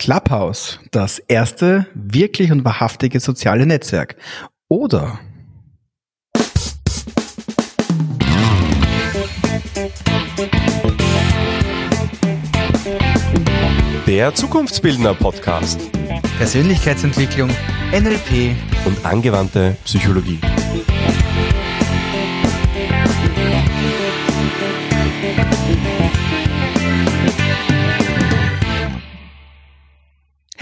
Clubhouse, das erste wirklich und wahrhaftige soziale Netzwerk. Oder Der Zukunftsbildner Podcast Persönlichkeitsentwicklung, NLP und angewandte Psychologie.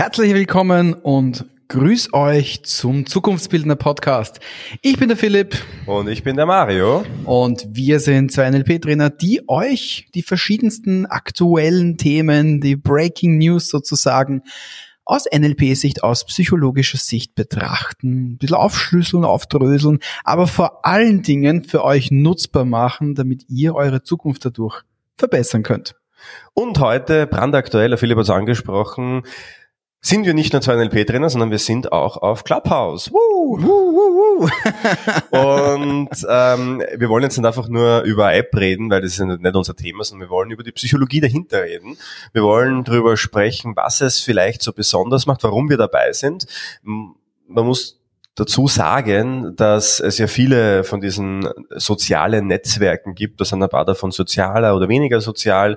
Herzlich willkommen und grüß euch zum Zukunftsbildner Podcast. Ich bin der Philipp Und ich bin der Mario. und wir sind zwei NLP-Trainer, die euch die verschiedensten aktuellen Themen, die Breaking News sozusagen, aus NLP-Sicht, aus psychologischer Sicht betrachten, ein bisschen aufschlüsseln, aufdröseln, aber vor allen Dingen für euch nutzbar machen, damit ihr eure Zukunft dadurch verbessern könnt. Und heute, brandaktuell, der Philipp hat es angesprochen, sind wir nicht nur zwei NLP-Trainer, sondern wir sind auch auf Clubhouse. Woo! Wuh, wuh. Und ähm, wir wollen jetzt nicht einfach nur über App reden, weil das ist ja nicht unser Thema, sondern wir wollen über die Psychologie dahinter reden. Wir wollen darüber sprechen, was es vielleicht so besonders macht, warum wir dabei sind. Man muss dazu sagen, dass es ja viele von diesen sozialen Netzwerken gibt, da sind ein paar davon sozialer oder weniger sozial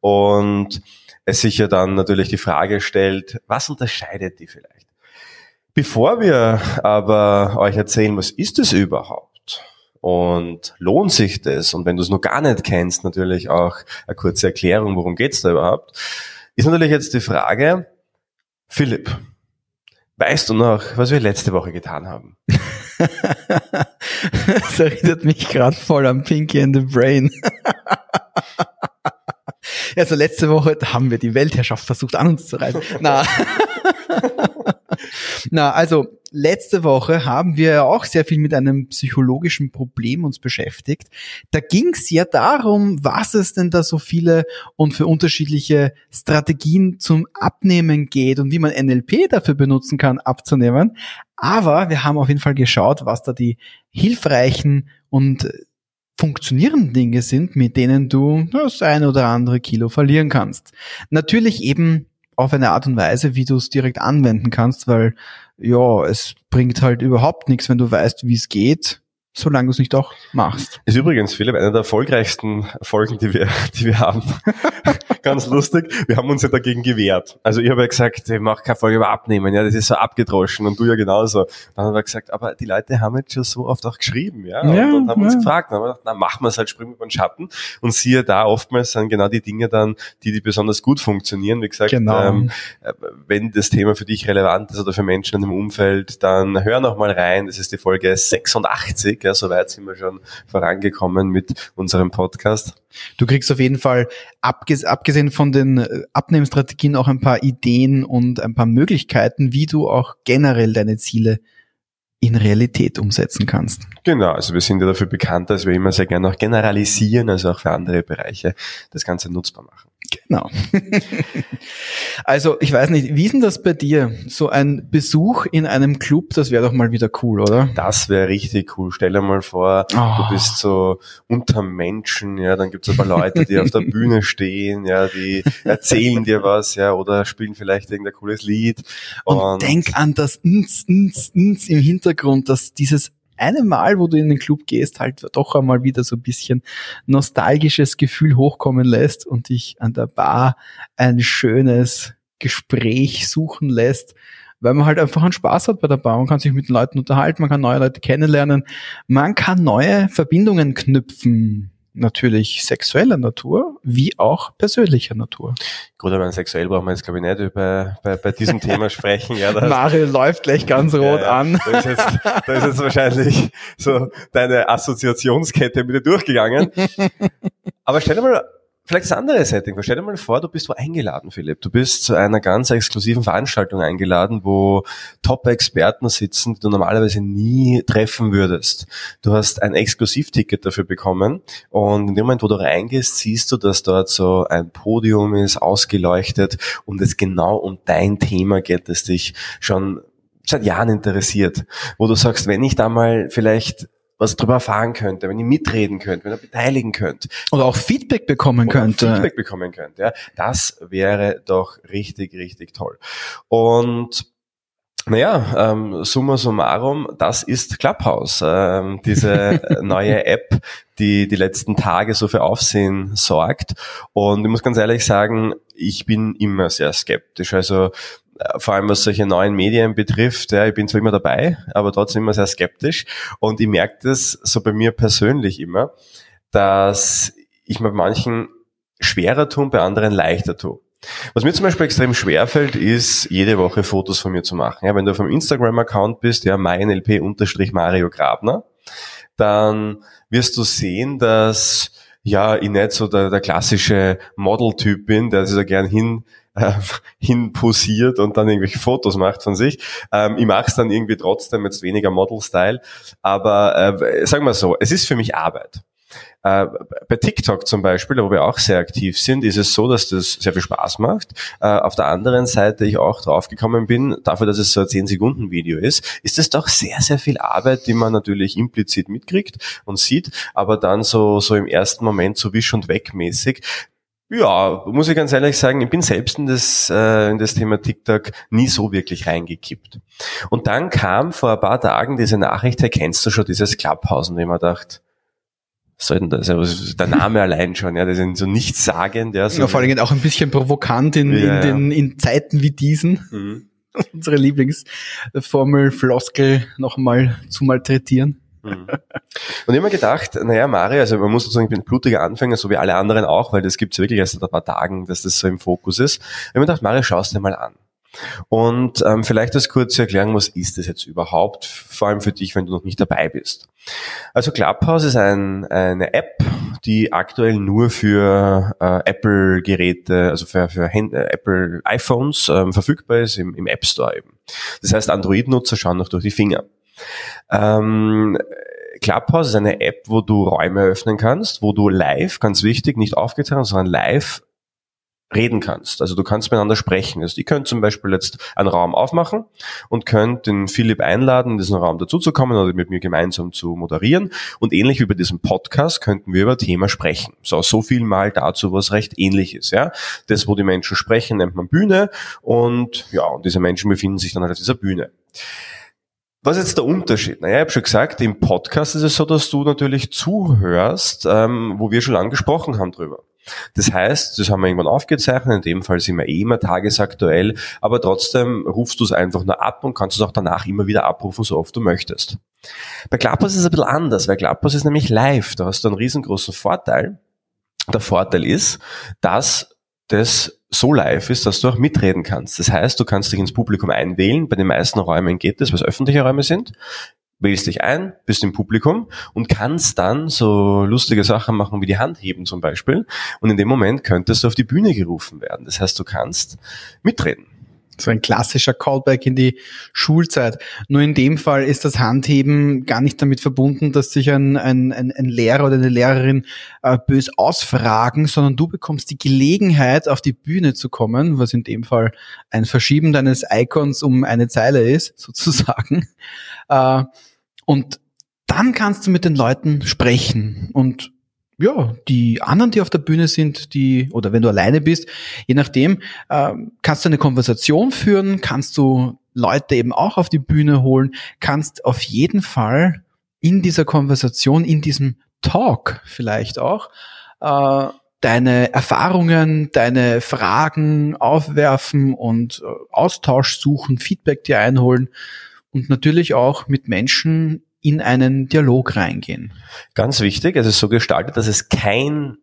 und es sich ja dann natürlich die Frage stellt, was unterscheidet die vielleicht? Bevor wir aber euch erzählen, was ist es überhaupt und lohnt sich das und wenn du es noch gar nicht kennst, natürlich auch eine kurze Erklärung, worum geht's da überhaupt, ist natürlich jetzt die Frage, Philipp, weißt du noch, was wir letzte Woche getan haben? Das erinnert mich gerade voll an Pinky and the Brain. Also letzte Woche da haben wir die Weltherrschaft versucht an uns zu reißen. Na. Na, also letzte Woche haben wir ja auch sehr viel mit einem psychologischen Problem uns beschäftigt. Da ging es ja darum, was es denn da so viele und für unterschiedliche Strategien zum Abnehmen geht und wie man NLP dafür benutzen kann, abzunehmen. Aber wir haben auf jeden Fall geschaut, was da die hilfreichen und funktionierenden Dinge sind, mit denen du das ein oder andere Kilo verlieren kannst. Natürlich eben auf eine Art und Weise, wie du es direkt anwenden kannst, weil ja, es bringt halt überhaupt nichts, wenn du weißt, wie es geht, solange du es nicht auch machst. Ist übrigens, Philipp, eine der erfolgreichsten Folgen, die wir, die wir haben. Ganz lustig. Wir haben uns ja dagegen gewehrt. Also ich habe ja gesagt, ich mache keine Folge über Abnehmen, ja, das ist so abgedroschen und du ja genauso. Dann haben wir gesagt, aber die Leute haben jetzt schon so oft auch geschrieben, ja, und Ja, dann haben wir uns ja. gefragt, dann haben wir gedacht, na, machen wir es halt, springen über den Schatten und siehe da, oftmals sind genau die Dinge dann, die, die besonders gut funktionieren. Wie gesagt, Genau. ähm, äh, wenn das Thema für dich relevant ist oder für Menschen in dem Umfeld, dann hör noch mal rein. Das ist die Folge 86. Ja, soweit sind wir schon vorangekommen mit unserem Podcast. Du kriegst auf jeden Fall, abges abgesehen von den äh, Abnehmstrategien, auch ein paar Ideen und ein paar Möglichkeiten, wie du auch generell deine Ziele in Realität umsetzen kannst. Genau, also wir sind ja dafür bekannt, dass wir immer sehr gerne auch generalisieren, also auch für andere Bereiche das Ganze nutzbar machen. Genau. also, ich weiß nicht, wie ist denn das bei dir? So ein Besuch in einem Club, das wäre doch mal wieder cool, oder? Das wäre richtig cool. Stell dir mal vor, Oh. du bist so unter Menschen, ja, dann gibt's ein paar Leute, die auf der Bühne stehen, ja, die erzählen dir was, ja, oder spielen vielleicht irgendein cooles Lied. Und, denk an das ns, ns, ns im Hintergrund, dass dieses eine Mal, wo du in den Club gehst, halt doch einmal wieder so ein bisschen nostalgisches Gefühl hochkommen lässt und dich an der Bar ein schönes Gespräch suchen lässt, weil man halt einfach einen Spaß hat bei der Bar. Man kann sich mit den Leuten unterhalten, man kann neue Leute kennenlernen, man kann neue Verbindungen knüpfen. Natürlich sexueller Natur, wie auch persönlicher Natur. Gut, aber sexuell brauchen wir jetzt, glaube ich, nicht über, bei, bei diesem Thema sprechen. Ja, Mario läuft gleich ganz rot ja, ja. an. Da ist, jetzt, da ist jetzt wahrscheinlich so deine Assoziationskette mit dir durchgegangen. Aber stell dir mal vielleicht das andere Setting. Stell dir mal vor, du bist wo eingeladen, Philipp. Du bist zu einer ganz exklusiven Veranstaltung eingeladen, wo Top-Experten sitzen, die du normalerweise nie treffen würdest. Du hast ein Exklusivticket dafür bekommen und in dem Moment, wo du reingehst, siehst du, dass dort so ein Podium ist, ausgeleuchtet und es genau um dein Thema geht, das dich schon seit Jahren interessiert, wo du sagst, wenn ich da mal vielleicht was darüber erfahren könnte, wenn ihr mitreden könnt, wenn ihr beteiligen könnt. Oder auch Feedback bekommen Oder könnt. Feedback bekommen könnt. Ja, das wäre doch richtig, richtig toll. Und naja, ähm, summa summarum, das ist Clubhouse, ähm, diese neue App, die die letzten Tage so für Aufsehen sorgt. Und ich muss ganz ehrlich sagen, ich bin immer sehr skeptisch. Also vor allem was solche neuen Medien betrifft, ja, ich bin zwar immer dabei, aber trotzdem immer sehr skeptisch. Und ich merke das so bei mir persönlich immer, dass ich mir bei manchen schwerer tue, bei anderen leichter tue. Was mir zum Beispiel extrem schwer fällt, ist, jede Woche Fotos von mir zu machen. Ja, wenn du auf einem Instagram-Account bist, ja, meinlp-mario Grabner, dann wirst du sehen, dass ja, ich nicht so der, der klassische Model-Typ bin, der sich da gern hin äh, hin posiert und dann irgendwelche Fotos macht von sich. Ähm, ich mache es dann irgendwie trotzdem jetzt weniger Model-Style, aber äh, sagen wir so, es ist für mich Arbeit. Äh, bei TikTok zum Beispiel, wo wir auch sehr aktiv sind, ist es so, dass das sehr viel Spaß macht. Äh, auf der anderen Seite ich auch draufgekommen bin, dafür, dass es so ein 10-Sekunden-Video ist, ist es doch sehr, sehr viel Arbeit, die man natürlich implizit mitkriegt und sieht, aber dann so, so im ersten Moment so wisch und weg mäßig ja, muss ich ganz ehrlich sagen, ich bin selbst in das, äh, in das Thema TikTok nie so wirklich reingekippt. Und dann kam vor ein paar Tagen diese Nachricht, hey, kennst du schon dieses Clubhouse? Und ich mir gedacht, sollten das, also der Name allein schon, ja, das ist so nichtssagend. Ja, so ja, vor allem auch ein bisschen provokant in, Ja, in, den, in Zeiten wie diesen, Mhm. unsere Lieblingsformel, Floskel noch einmal zu malträtieren. Mhm. Und ich habe mir gedacht, naja, Mario, also man muss sozusagen, ich bin ein blutiger Anfänger, so wie alle anderen auch, weil das gibt's wirklich erst seit ein paar Tagen, dass das so im Fokus ist. Ich habe gedacht, Mario, schau es dir mal an. Und ähm, vielleicht das kurze Erklären, was ist das jetzt überhaupt, vor allem für dich, wenn du noch nicht dabei bist. Also Clubhouse ist ein, eine App, die aktuell nur für äh, Apple-Geräte, also für, für äh, Apple iPhones ähm, verfügbar ist, im, im App Store eben. Das heißt, Android-Nutzer schauen noch durch die Finger. Ähm, Clubhouse ist eine App, wo du Räume öffnen kannst, wo du live, ganz wichtig, nicht aufgezeichnet, sondern live reden kannst. Also du kannst miteinander sprechen. Also ich könnte zum Beispiel jetzt einen Raum aufmachen und könnte den Philipp einladen, in diesen Raum dazuzukommen oder mit mir gemeinsam zu moderieren. Und ähnlich wie bei diesem Podcast könnten wir über Thema sprechen. So, so viel mal dazu, was recht ähnlich ist. Ja, Das, wo die Menschen sprechen, nennt man Bühne. Und ja, und diese Menschen befinden sich dann halt auf dieser Bühne. Was ist jetzt der Unterschied? Naja, ich habe schon gesagt, im Podcast ist es so, dass du natürlich zuhörst, ähm, wo wir schon lange gesprochen haben drüber. Das heißt, das haben wir irgendwann aufgezeichnet, in dem Fall sind wir eh immer tagesaktuell, aber trotzdem rufst du es einfach nur ab und kannst es auch danach immer wieder abrufen, so oft du möchtest. Bei Clubhouse ist es ein bisschen anders, weil Clubhouse ist nämlich live. Da hast du einen riesengroßen Vorteil. Der Vorteil ist, dass das so live ist, dass du auch mitreden kannst. Das heißt, du kannst dich ins Publikum einwählen. Bei den meisten Räumen geht das, was öffentliche Räume sind. Wählst dich ein, bist im Publikum und kannst dann so lustige Sachen machen wie die Hand heben zum Beispiel. Und in dem Moment könntest du auf die Bühne gerufen werden. Das heißt, du kannst mitreden. So ein klassischer Callback in die Schulzeit. Nur in dem Fall ist das Handheben gar nicht damit verbunden, dass sich ein, ein, ein, Lehrer oder eine Lehrerin äh, bös ausfragen, sondern du bekommst die Gelegenheit, auf die Bühne zu kommen, was in dem Fall ein Verschieben deines Icons um eine Zeile ist, sozusagen. Äh, und dann kannst du mit den Leuten sprechen und ja, die anderen, die auf der Bühne sind, die, oder wenn du alleine bist, je nachdem, äh, kannst du eine Konversation führen, kannst du Leute eben auch auf die Bühne holen, kannst auf jeden Fall in dieser Konversation, in diesem Talk vielleicht auch, äh, deine Erfahrungen, deine Fragen aufwerfen und äh, Austausch suchen, Feedback dir einholen und natürlich auch mit Menschen in einen Dialog reingehen. Ganz wichtig, es ist so gestaltet, dass es kein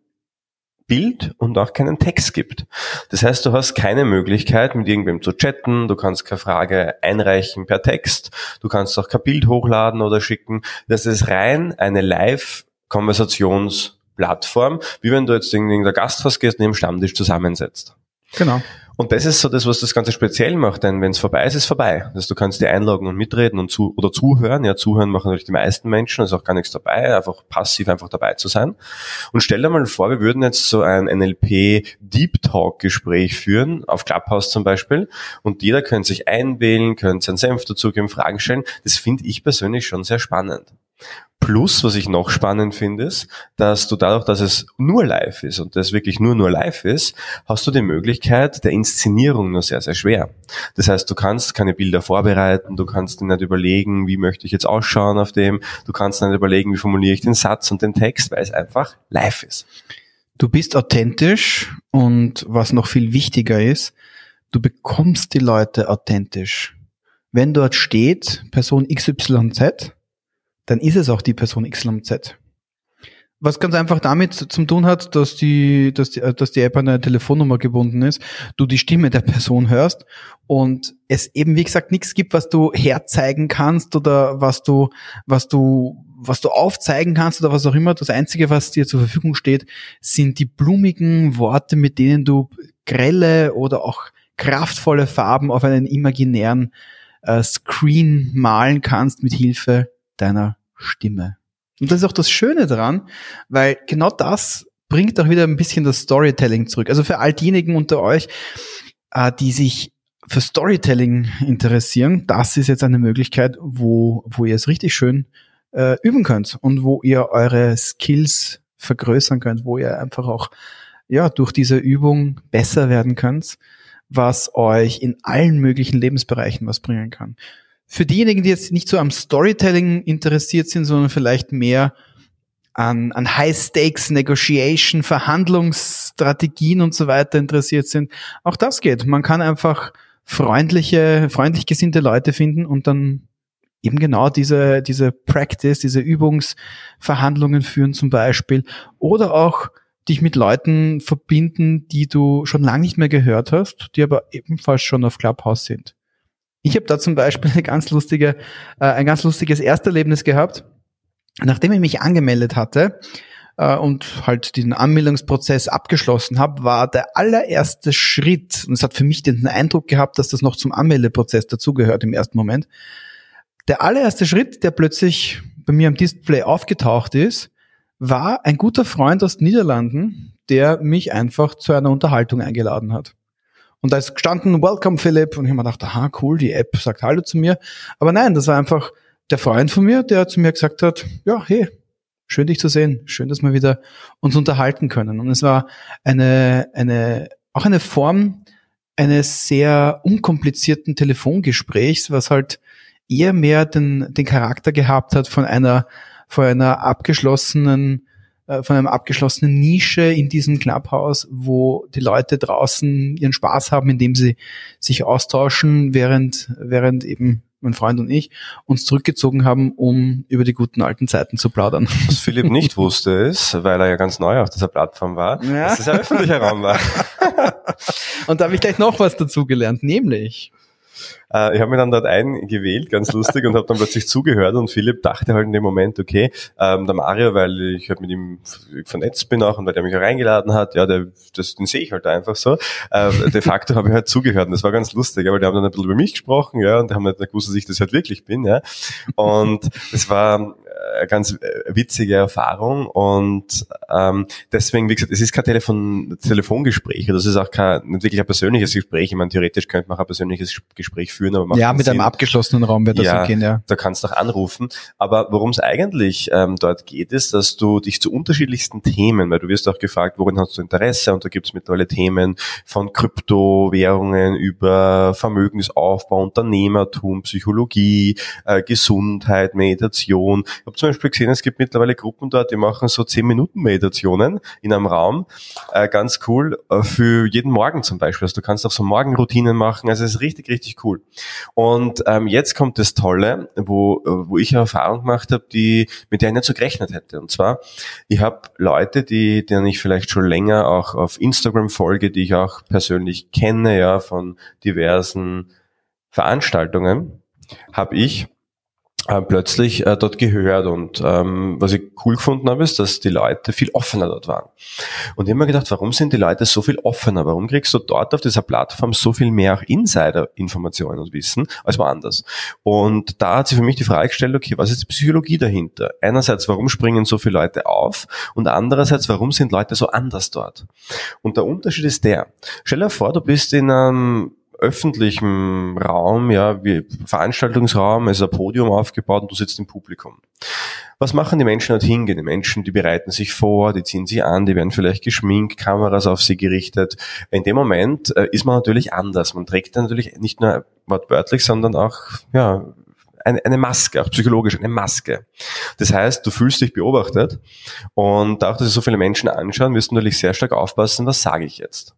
Bild und auch keinen Text gibt. Das heißt, du hast keine Möglichkeit, mit irgendwem zu chatten, du kannst keine Frage einreichen per Text, du kannst auch kein Bild hochladen oder schicken. Das ist rein eine Live-Konversationsplattform, wie wenn du jetzt in irgendein Gasthaus gehst und im Stammtisch zusammensetzt. Genau. Und das ist so das, was das Ganze speziell macht, denn wenn es vorbei ist, ist vorbei. Also du kannst dir einloggen und mitreden und zu oder zuhören. Ja, zuhören machen natürlich die meisten Menschen, ist auch gar nichts dabei, einfach passiv einfach dabei zu sein. Und stell dir mal vor, wir würden jetzt so ein NLP Deep Talk Gespräch führen, auf Clubhouse zum Beispiel, und jeder könnte sich einwählen, könnte seinen Senf dazugeben, Fragen stellen. Das finde ich persönlich schon sehr spannend. Plus, was ich noch spannend finde, ist, dass du dadurch, dass es nur live ist und das wirklich nur nur live ist, hast du die Möglichkeit der Inszenierung nur sehr, sehr schwer. Das heißt, du kannst keine Bilder vorbereiten, du kannst dir nicht überlegen, wie möchte ich jetzt ausschauen auf dem, du kannst nicht überlegen, wie formuliere ich den Satz und den Text, weil es einfach live ist. Du bist authentisch und was noch viel wichtiger ist, du bekommst die Leute authentisch. Wenn dort steht Person XYZ, dann ist es auch die Person XYZ. Was ganz einfach damit zu tun hat, dass die, dass die, dass die App an eine Telefonnummer gebunden ist, du die Stimme der Person hörst und es eben, wie gesagt, nichts gibt, was du herzeigen kannst oder was du, was du, was du aufzeigen kannst oder was auch immer. Das Einzige, was dir zur Verfügung steht, sind die blumigen Worte, mit denen du grelle oder auch kraftvolle Farben auf einen imaginären äh, Screen malen kannst mit Hilfe deiner Stimme. Und das ist auch das Schöne daran, weil genau das bringt auch wieder ein bisschen das Storytelling zurück. Also für all diejenigen unter euch, äh, die sich für Storytelling interessieren, das ist jetzt eine Möglichkeit, wo, wo ihr es richtig schön äh, üben könnt und wo ihr eure Skills vergrößern könnt, wo ihr einfach auch ja durch diese Übung besser werden könnt, was euch in allen möglichen Lebensbereichen was bringen kann. Für diejenigen, die jetzt nicht so am Storytelling interessiert sind, sondern vielleicht mehr an, an High-Stakes-Negotiation, Verhandlungsstrategien und so weiter interessiert sind, auch das geht. Man kann einfach freundliche, freundlich gesinnte Leute finden und dann eben genau diese, diese Practice, diese Übungsverhandlungen führen zum Beispiel oder auch dich mit Leuten verbinden, die du schon lange nicht mehr gehört hast, die aber ebenfalls schon auf Clubhouse sind. Ich habe da zum Beispiel eine ganz lustige, äh, ein ganz lustiges Ersterlebnis gehabt. Nachdem ich mich angemeldet hatte äh, und halt den Anmeldungsprozess abgeschlossen habe, war der allererste Schritt, und es hat für mich den Eindruck gehabt, dass das noch zum Anmeldeprozess dazugehört im ersten Moment, der allererste Schritt, der plötzlich bei mir am Display aufgetaucht ist, war ein guter Freund aus den Niederlanden, der mich einfach zu einer Unterhaltung eingeladen hat. Und da ist gestanden, Welcome Philipp. Und ich habe mir gedacht, aha, cool, die App sagt Hallo zu mir. Aber nein, das war einfach der Freund von mir, der zu mir gesagt hat, ja, hey, schön dich zu sehen. Schön, dass wir wieder uns unterhalten können. Und es war eine, eine, auch eine Form eines sehr unkomplizierten Telefongesprächs, was halt eher mehr den, den Charakter gehabt hat von einer, von einer abgeschlossenen äh, von einem abgeschlossenen Nische in diesem Clubhouse, wo die Leute draußen ihren Spaß haben, indem sie sich austauschen, während, während eben mein Freund und ich uns zurückgezogen haben, um über die guten alten Zeiten zu plaudern. Was Philipp nicht wusste ist, weil er ja ganz neu auf dieser Plattform war, ja. dass es ein öffentlicher Raum war. und da habe ich gleich noch was dazugelernt, nämlich äh, ich habe mich dann dort eingewählt, ganz lustig, und habe dann plötzlich zugehört und Philipp dachte halt in dem Moment, okay, ähm, der Mario, weil ich halt mit ihm vernetzt bin auch und weil der mich auch eingeladen hat, ja, der, das, den sehe ich halt einfach so. Äh, de facto habe ich halt zugehört und das war ganz lustig, aber die haben dann ein bisschen über mich gesprochen, ja, und haben halt gewusst, dass ich das halt wirklich bin, ja. Und es war eine ganz äh, witzige Erfahrung und ähm, deswegen, wie gesagt, es ist kein Telefon, Telefongespräch, das ist auch kein, nicht wirklich ein persönliches Gespräch. Ich meine, theoretisch könnte man auch ein persönliches Gespräch führen, aber Ja, mit Sinn. einem abgeschlossenen Raum wird das ja, gehen, ja. Da kannst du auch anrufen. Aber worum es eigentlich ähm, dort geht, ist, dass du dich zu unterschiedlichsten Themen, weil du wirst auch gefragt, worin hast du Interesse und da gibt es mittlerweile Themen von Kryptowährungen über Vermögensaufbau, Unternehmertum, Psychologie, äh, Gesundheit, Meditation. Ich habe zum Beispiel gesehen, es gibt mittlerweile Gruppen dort, die machen so 10 Minuten Meditationen in einem Raum. Äh, ganz cool. Äh, für jeden Morgen zum Beispiel. Also du kannst auch so Morgenroutinen machen. Also es ist richtig, richtig cool. Und ähm, jetzt kommt das Tolle, wo, wo ich eine Erfahrung gemacht habe, die, mit der ich nicht so gerechnet hätte. Und zwar, ich habe Leute, die, denen ich vielleicht schon länger auch auf Instagram folge, die ich auch persönlich kenne, ja, von diversen Veranstaltungen, habe ich äh, plötzlich äh, dort gehört. Und ähm, was ich cool gefunden habe, ist, dass die Leute viel offener dort waren. Und ich habe mir gedacht, warum sind die Leute so viel offener? Warum kriegst du dort auf dieser Plattform so viel mehr auch Insider-Informationen und Wissen als woanders? Und da hat sich für mich die Frage gestellt, okay, was ist die Psychologie dahinter? Einerseits, warum springen so viele Leute auf? Und andererseits, warum sind Leute so anders dort? Und der Unterschied ist der, stell dir vor, du bist in einem öffentlichem Raum, ja, wie Veranstaltungsraum, ist ein Podium aufgebaut und du sitzt im Publikum. Was machen die Menschen dort hingehen? Die Menschen, die bereiten sich vor, die ziehen sich an, die werden vielleicht geschminkt, Kameras auf sie gerichtet. In dem Moment äh, ist man natürlich anders. Man trägt dann natürlich nicht nur wortwörtlich, sondern auch, ja, eine, eine Maske, auch psychologisch eine Maske. Das heißt, du fühlst dich beobachtet und auch, dass sich so viele Menschen anschauen, wirst du natürlich sehr stark aufpassen, was sage ich jetzt.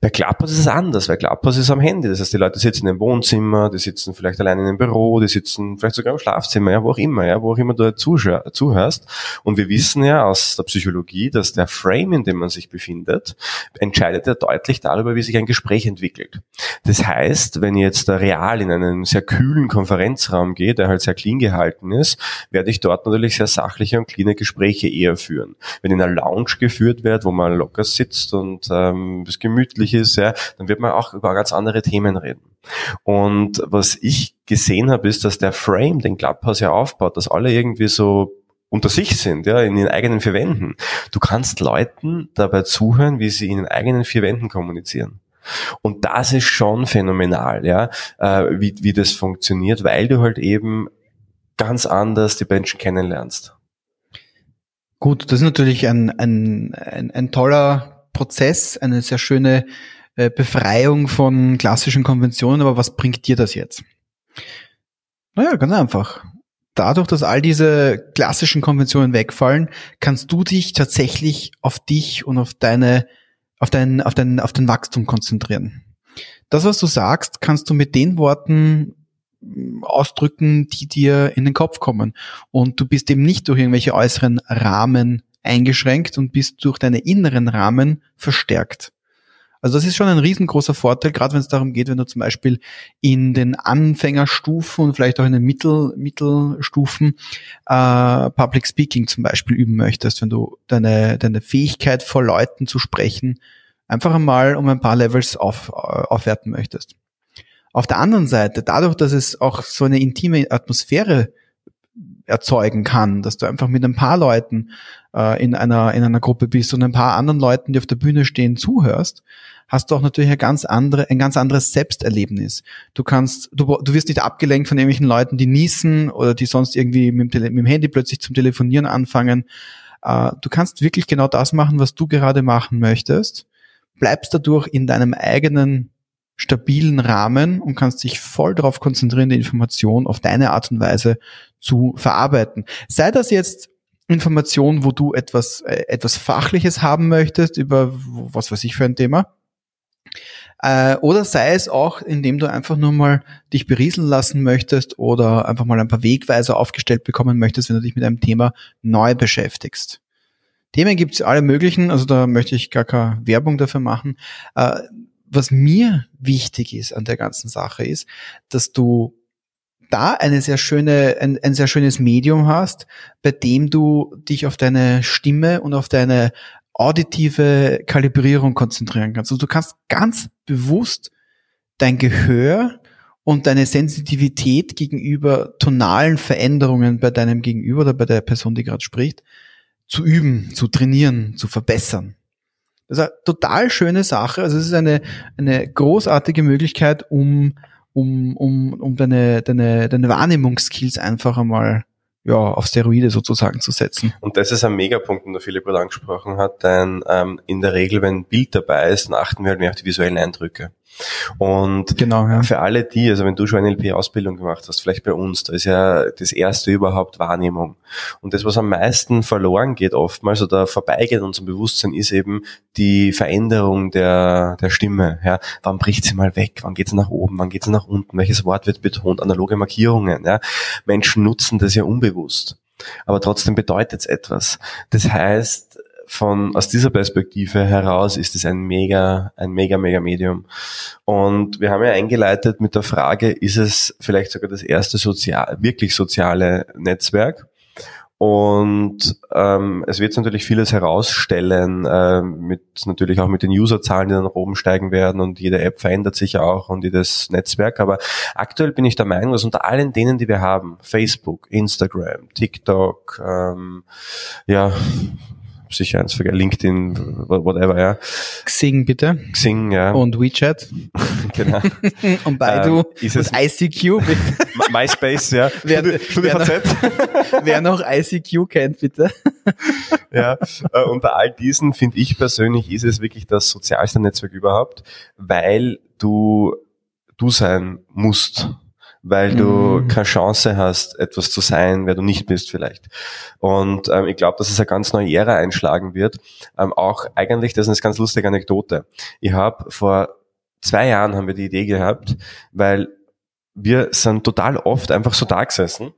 Bei Clubhouse ist es anders, weil Clubhouse ist am Handy. Das heißt, die Leute sitzen im Wohnzimmer, die sitzen vielleicht allein in einem Büro, die sitzen vielleicht sogar im Schlafzimmer, ja, wo auch immer, ja, wo auch immer du zuhörst. Und wir wissen ja aus der Psychologie, dass der Frame, in dem man sich befindet, entscheidet ja deutlich darüber, wie sich ein Gespräch entwickelt. Das heißt, wenn ich jetzt da real in einen sehr kühlen Konferenzraum gehe, der halt sehr clean gehalten ist, werde ich dort natürlich sehr sachliche und cleane Gespräche eher führen. Wenn in einer Lounge geführt wird, wo man locker sitzt und ähm, gemütlich ist, ja, dann wird man auch über ganz andere Themen reden. Und was ich gesehen habe, ist, dass der Frame, den Clubhouse ja aufbaut, dass alle irgendwie so unter sich sind, ja, in den eigenen vier Wänden. Du kannst Leuten dabei zuhören, wie sie in den eigenen vier Wänden kommunizieren. Und das ist schon phänomenal, ja, äh, wie, wie das funktioniert, weil du halt eben ganz anders die Menschen kennenlernst. Gut, das ist natürlich ein, ein, ein, ein toller Prozess, eine sehr schöne äh, Befreiung von klassischen Konventionen, aber was bringt dir das jetzt? Naja, ganz einfach. Dadurch, dass all diese klassischen Konventionen wegfallen, kannst du dich tatsächlich auf dich und auf deine, auf dein, auf dein, auf dein Wachstum konzentrieren. Das, was du sagst, kannst du mit den Worten mm, ausdrücken, die dir in den Kopf kommen. Und du bist eben nicht durch irgendwelche äußeren Rahmen eingeschränkt und bist durch deine inneren Rahmen verstärkt. Also das ist schon ein riesengroßer Vorteil, gerade wenn es darum geht, wenn du zum Beispiel in den Anfängerstufen und vielleicht auch in den Mittel, Mittelstufen äh, Public Speaking zum Beispiel üben möchtest, wenn du deine, deine Fähigkeit vor Leuten zu sprechen einfach einmal um ein paar Levels auf, äh, aufwerten möchtest. Auf der anderen Seite, dadurch, dass es auch so eine intime Atmosphäre erzeugen kann, dass du einfach mit ein paar Leuten äh, in einer in einer Gruppe bist und ein paar anderen Leuten, die auf der Bühne stehen, zuhörst, hast du auch natürlich ein ganz andere ein ganz anderes Selbsterlebnis. Du kannst du, du wirst nicht abgelenkt von irgendwelchen Leuten, die niesen oder die sonst irgendwie mit dem, mit dem Handy plötzlich zum Telefonieren anfangen. Äh, du kannst wirklich genau das machen, was du gerade machen möchtest, bleibst dadurch in deinem eigenen stabilen Rahmen und kannst dich voll darauf konzentrieren, die Information auf deine Art und Weise zu verarbeiten. Sei das jetzt Information, wo du etwas, äh, etwas Fachliches haben möchtest über was weiß ich für ein Thema. Äh, oder sei es auch, indem du einfach nur mal dich berieseln lassen möchtest oder einfach mal ein paar Wegweiser aufgestellt bekommen möchtest, wenn du dich mit einem Thema neu beschäftigst. Themen gibt es alle möglichen, also da möchte ich gar keine Werbung dafür machen. Äh, was mir wichtig ist an der ganzen Sache ist, dass du da eine sehr schöne, ein, ein sehr schönes Medium hast, bei dem du dich auf deine Stimme und auf deine auditive Kalibrierung konzentrieren kannst. Also du kannst ganz bewusst dein Gehör und deine Sensitivität gegenüber tonalen Veränderungen bei deinem Gegenüber oder bei der Person, die gerade spricht, zu üben, zu trainieren, zu verbessern. Das ist eine total schöne Sache. Also es ist eine, eine großartige Möglichkeit, um, um, um, um deine, deine, deine Wahrnehmungsskills einfach einmal ja, auf Steroide sozusagen zu setzen. Und das ist ein Megapunkt, den der Philipp gerade angesprochen hat, denn ähm, in der Regel, wenn ein Bild dabei ist, dann achten wir halt mehr auf die visuellen Eindrücke. Und genau, ja. für alle die, also wenn du schon eine LP-Ausbildung gemacht hast, vielleicht bei uns, da ist ja das erste überhaupt Wahrnehmung. Und das, was am meisten verloren geht oftmals oder vorbeigeht in unserem Bewusstsein, ist eben die Veränderung der, der Stimme. Ja, wann bricht sie mal weg? Wann geht sie nach oben? Wann geht sie nach unten? Welches Wort wird betont? Analoge Markierungen. Ja, Menschen nutzen das ja unbewusst. Aber trotzdem bedeutet es etwas. Das heißt, von, aus dieser Perspektive heraus ist es ein mega, ein mega, mega Medium. Und wir haben ja eingeleitet mit der Frage, ist es vielleicht sogar das erste sozial, wirklich soziale Netzwerk? Und ähm, es wird natürlich vieles herausstellen, äh, mit natürlich auch mit den Userzahlen, die dann nach oben steigen werden und jede App verändert sich auch und jedes Netzwerk. Aber aktuell bin ich der Meinung, dass unter allen denen, die wir haben, Facebook, Instagram, TikTok, ähm, ja, sicher eins vergessen, LinkedIn, whatever, ja. Xing bitte. Xing, ja. Und WeChat. genau. und Baidu Ähm, ist es- und ICQ, bitte. MySpace, ja. Wer- Studi- StudiVZ. Wer noch ICQ kennt, bitte. ja. Äh, Und bei all diesen finde ich persönlich ist es wirklich das sozialste Netzwerk überhaupt, weil du du sein musst, weil du Mhm. keine Chance hast, etwas zu sein, wer du nicht bist vielleicht. Und ähm, ich glaube, dass es eine ganz neue Ära einschlagen wird. Ähm, auch eigentlich, das ist eine ganz lustige Anekdote. Ich habe vor zwei Jahren haben wir die Idee gehabt, weil wir sind total oft einfach so da gesessen,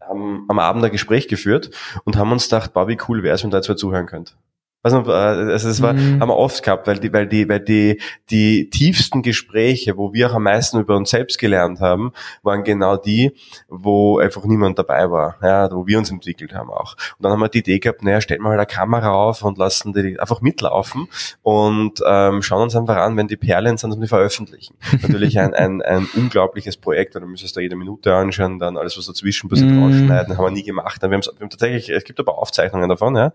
haben am Abend ein Gespräch geführt und haben uns gedacht, boah, wie cool wäre es, wenn da jetzt wer zuhören könnt. Also, äh, also es war, Mhm. haben wir oft gehabt, weil die, weil die, weil die, die tiefsten Gespräche, wo wir auch am meisten über uns selbst gelernt haben, waren genau die, wo einfach niemand dabei war, ja, wo wir uns entwickelt haben auch. Und dann haben wir die Idee gehabt, naja, stellen wir halt eine Kamera auf und lassen die einfach mitlaufen und ähm, schauen uns einfach an, wenn die Perlen sind und die veröffentlichen. Natürlich ein, ein, ein unglaubliches Projekt, und du müsstest da jede Minute anschauen, dann alles, was dazwischen passiert, Mhm. rausschneiden, haben wir nie gemacht. Wir, haben's- wir haben tatsächlich, es gibt aber Aufzeichnungen davon, ja,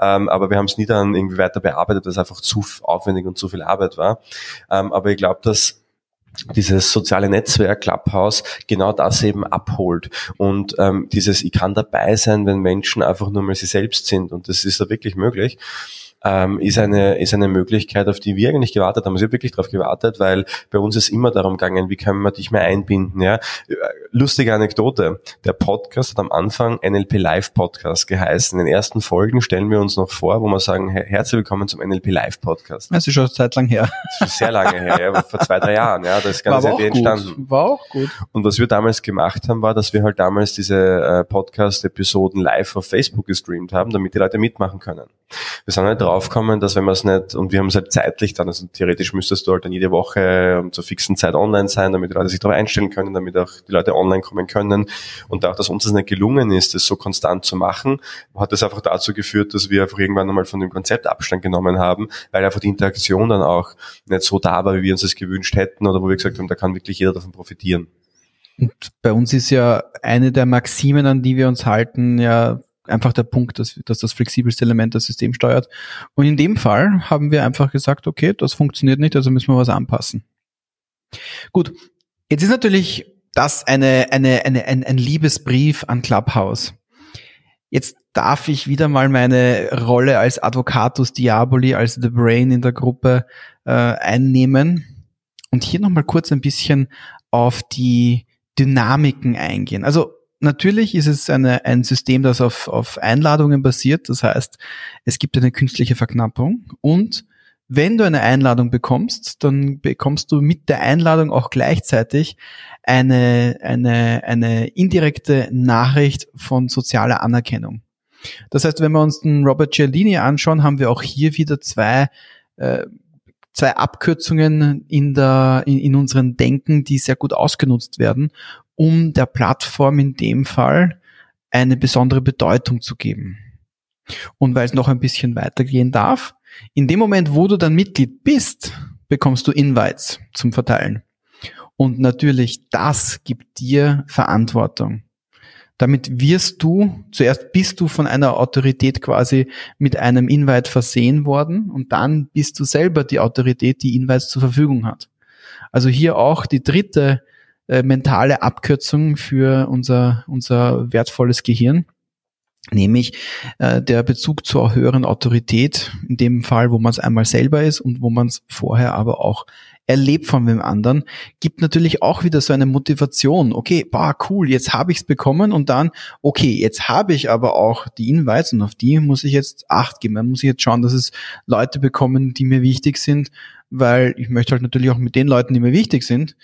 ähm, aber wir haben es nie dann irgendwie weiter bearbeitet, weil es einfach zu aufwendig und zu viel Arbeit war. Ähm, aber ich glaube, dass dieses soziale Netzwerk Clubhouse genau das eben abholt und ähm, dieses ich kann dabei sein, wenn Menschen einfach nur mal sie selbst sind und das ist da wirklich möglich. Ähm, ist eine ist eine Möglichkeit, auf die wir eigentlich gewartet haben. Also ich habe wirklich darauf gewartet, weil bei uns ist immer darum gegangen, wie kann man dich mehr einbinden. Ja, lustige Anekdote: Der Podcast hat am Anfang NLP Live Podcast geheißen. In den ersten Folgen stellen wir uns noch vor, wo wir sagen: "Her- Herzlich willkommen zum NLP Live Podcast. Das ist schon eine Zeit lang her. Das ist sehr lange her, ja, vor zwei drei Jahren. Ja, das Ganze Idee gut. entstanden. War auch gut. Und was wir damals gemacht haben, war, dass wir halt damals diese äh, Podcast-Episoden live auf Facebook gestreamt haben, damit die Leute mitmachen können. Wir sind halt draufgekommen, dass wenn man es nicht, und wir haben es halt zeitlich dann, also theoretisch müsstest du halt dann jede Woche um zur fixen Zeit online sein, damit die Leute sich darauf einstellen können, damit auch die Leute online kommen können. Und auch, dass uns das nicht gelungen ist, das so konstant zu machen, hat das einfach dazu geführt, dass wir einfach irgendwann einmal von dem Konzept Abstand genommen haben, weil einfach die Interaktion dann auch nicht so da war, wie wir uns das gewünscht hätten oder wo wir gesagt haben, da kann wirklich jeder davon profitieren. Und bei uns ist ja eine der Maximen, an die wir uns halten, ja einfach der Punkt, dass, dass das flexibelste Element das System steuert. Und in dem Fall haben wir einfach gesagt, okay, das funktioniert nicht, also müssen wir was anpassen. Gut, jetzt ist natürlich das eine, eine, eine, ein, ein Liebesbrief an Clubhouse. Jetzt darf ich wieder mal meine Rolle als Advocatus Diaboli, als The Brain in der Gruppe äh, einnehmen und hier nochmal kurz ein bisschen auf die Dynamiken eingehen. Also natürlich ist es eine, ein System, das auf, auf Einladungen basiert. Das heißt, es gibt eine künstliche Verknappung und wenn du eine Einladung bekommst, dann bekommst du mit der Einladung auch gleichzeitig eine, eine, eine indirekte Nachricht von sozialer Anerkennung. Das heißt, wenn wir uns den Robert Cialdini anschauen, haben wir auch hier wieder zwei, äh, zwei Abkürzungen in, der, in, in unseren Denken, die sehr gut ausgenutzt werden, um der Plattform in dem Fall eine besondere Bedeutung zu geben. Und weil es noch ein bisschen weitergehen darf, in dem Moment, wo du dann Mitglied bist, bekommst du Invites zum Verteilen. Und natürlich, das gibt dir Verantwortung. Damit wirst du, zuerst bist du von einer Autorität quasi mit einem Invite versehen worden und dann bist du selber die Autorität, die Invites zur Verfügung hat. Also hier auch die dritte äh, mentale Abkürzung für unser, unser wertvolles Gehirn nämlich äh, der Bezug zur höheren Autorität, in dem Fall, wo man es einmal selber ist und wo man es vorher aber auch erlebt von wem anderen, gibt natürlich auch wieder so eine Motivation. Okay, bah, cool, jetzt habe ich es bekommen und dann, okay, jetzt habe ich aber auch die Invites und auf die muss ich jetzt Acht geben. Dann muss ich jetzt schauen, dass es Leute bekommen, die mir wichtig sind, weil ich möchte halt natürlich auch mit den Leuten, die mir wichtig sind,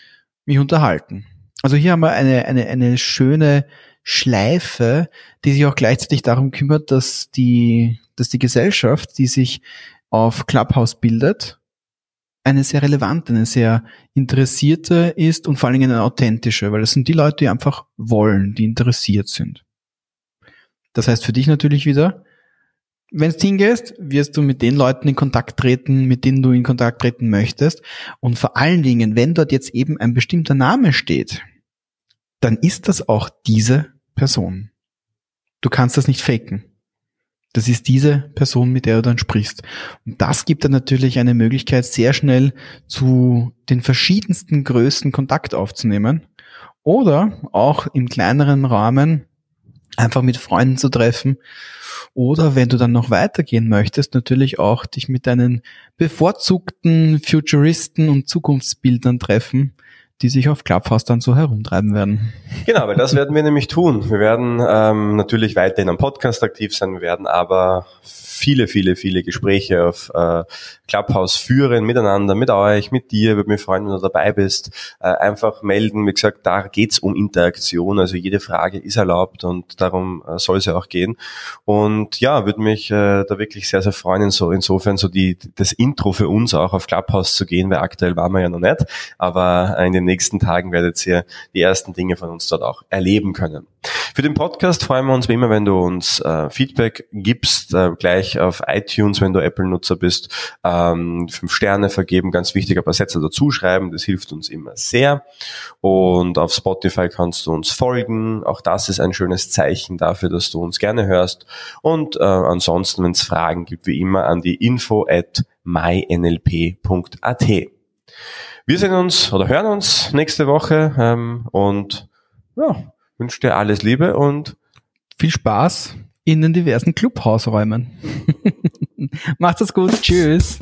mich unterhalten. Also hier haben wir eine, eine, eine schöne Schleife, die sich auch gleichzeitig darum kümmert, dass die, dass die Gesellschaft, die sich auf Clubhouse bildet, eine sehr relevante, eine sehr interessierte ist und vor allen Dingen eine authentische, weil das sind die Leute, die einfach wollen, die interessiert sind. Das heißt für dich natürlich wieder, wenn du hingehst, wirst du mit den Leuten in Kontakt treten, mit denen du in Kontakt treten möchtest. Und vor allen Dingen, wenn dort jetzt eben ein bestimmter Name steht, dann ist das auch diese Person. Du kannst das nicht faken. Das ist diese Person, mit der du dann sprichst. Und das gibt dann natürlich eine Möglichkeit, sehr schnell zu den verschiedensten Größen Kontakt aufzunehmen. Oder auch im kleineren Rahmen einfach mit Freunden zu treffen. Oder wenn du dann noch weitergehen möchtest, natürlich auch dich mit deinen bevorzugten Futuristen und Zukunftsbildern treffen, die sich auf Clubhouse dann so herumtreiben werden. Genau, weil das werden wir nämlich tun. Wir werden ähm, natürlich weiterhin am Podcast aktiv sein, wir werden aber viele, viele, viele Gespräche auf äh, Clubhouse führen, miteinander, mit euch, mit dir, würde mich freuen, wenn du dabei bist. Äh, einfach melden, wie gesagt, da geht's um Interaktion, also jede Frage ist erlaubt und darum äh, soll es ja auch gehen. Und ja, würde mich äh, da wirklich sehr, sehr freuen, so, insofern so die, das Intro für uns auch auf Clubhouse zu gehen, weil aktuell waren wir ja noch nicht, aber in den nächsten Tagen werdet ihr die ersten Dinge von uns dort auch erleben können. Für den Podcast freuen wir uns wie immer, wenn du uns äh, Feedback gibst, äh, gleich auf iTunes, wenn du Apple-Nutzer bist, ähm, fünf Sterne vergeben, ganz wichtig, ein paar Sätze dazu schreiben, das hilft uns immer sehr. Und auf Spotify kannst du uns folgen, auch das ist ein schönes Zeichen dafür, dass du uns gerne hörst. Und äh, ansonsten, wenn es Fragen gibt, wie immer an die info at mynlp.at. Wir sehen uns oder hören uns nächste Woche ähm, und ja, wünsche dir alles Liebe und viel Spaß in den diversen Clubhausräumen. Macht es gut. Tschüss.